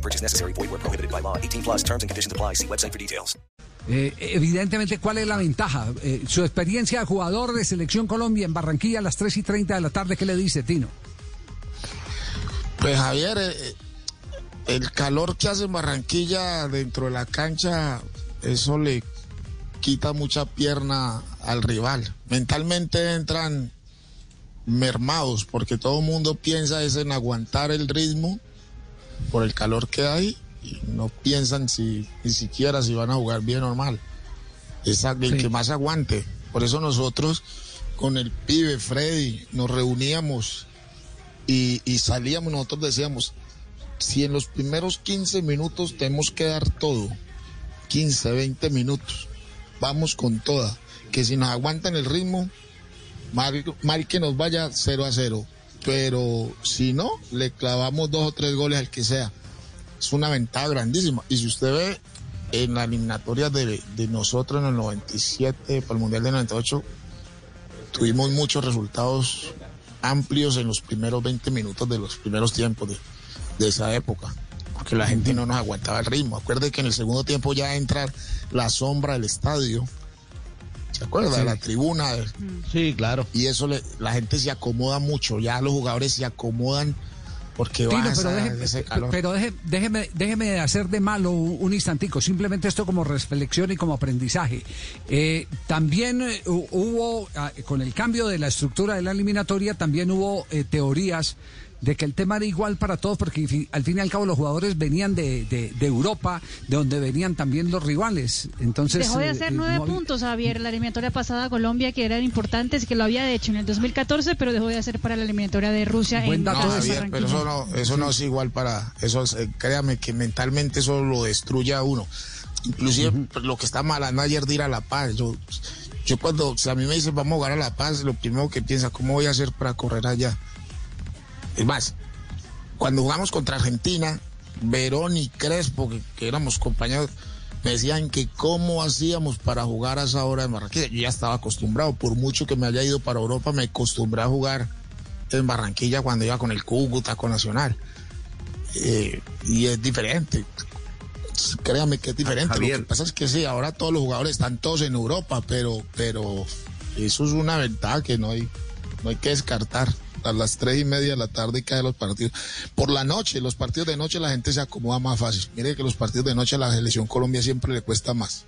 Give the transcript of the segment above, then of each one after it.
No purchase necessary. Void where prohibited by law. 18 plus terms and conditions apply. See website for details. Eh, evidentemente, ¿cuál es la ventaja? Eh, su experiencia de jugador de Selección Colombia en Barranquilla a las 3 y 30 de la tarde, ¿qué le dice, Tino? Pues Javier, eh, el calor que hace en Barranquilla dentro de la cancha, eso le quita mucha pierna al rival. Mentalmente entran mermados porque todo el mundo piensa es en aguantar el ritmo por el calor que hay y no piensan si ni siquiera si van a jugar bien o mal. Es el que más aguante. Por eso nosotros con el pibe Freddy nos reuníamos y, y salíamos, nosotros decíamos, si en los primeros 15 minutos tenemos que dar todo, 15, 20 minutos, vamos con toda, que si nos aguantan el ritmo, mal, mal que nos vaya 0 a 0, pero si no, le clavamos dos o tres goles al que sea. Es una ventaja grandísima. Y si usted ve en la eliminatoria de, de nosotros en el 97, para el Mundial de 98, tuvimos muchos resultados amplios en los primeros 20 minutos de los primeros tiempos de, de esa época, porque la gente no nos aguantaba el ritmo. Acuerde que en el segundo tiempo ya entra la sombra del estadio. ¿Se acuerda? Sí. La tribuna. Sí, claro. Y eso le, la gente se acomoda mucho, ya los jugadores se acomodan porque Tino, van pero, a deje- ese calor. pero déjeme, déjeme de hacer de malo un, instantico, simplemente esto como reflexión y como aprendizaje. Eh, también eh, hu- hubo, ah, con el cambio de la estructura de la eliminatoria, también hubo eh, teorías de que el tema era igual para todos, porque al fin y al cabo los jugadores venían de, de- de Europa, de donde venían también los rivales. Entonces, Dejó de eh, hacer eh, nueve no había- puntos, Javier, la eliminatoria pasada a Colombia, que eran importantes, que lo había hecho en el 2014, pero dejó de hacer para la eliminatoria de Rusia Buen en dato No, Javier, pero eso no, eso no es igual para, eso es, eh, créame que mentalmente eso lo destruye a uno. Inclusive pues, lo que está mal ayer de ir a La Paz. Yo, yo cuando, si a mí me dicen vamos a jugar a La Paz, lo primero que piensa, ¿cómo voy a hacer para correr allá? Es más, cuando jugamos contra Argentina, Verón y Crespo, que, que éramos compañeros, me decían que cómo hacíamos para jugar a esa hora en Barranquilla. Yo ya estaba acostumbrado, por mucho que me haya ido para Europa, me acostumbré a jugar en Barranquilla cuando iba con el Cúcuta, con Nacional. Eh, y es diferente. Créame que es diferente. Lo que pasa es que sí, ahora todos los jugadores están todos en Europa, pero, pero eso es una ventaja que no hay, no hay que descartar. A las tres y media de la tarde caen los partidos. Por la noche, los partidos de noche la gente se acomoda más fácil. Mire que los partidos de noche a la selección Colombia siempre le cuesta más.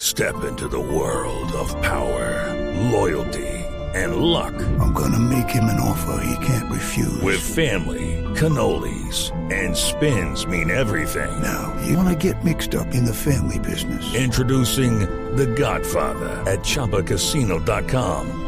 Step into the world of power, loyalty, and luck. I'm gonna make him an offer he can't refuse. With family, cannolis, and spins mean everything. Now, you wanna get mixed up in the family business. Introducing The Godfather at ChumbaCasino.com.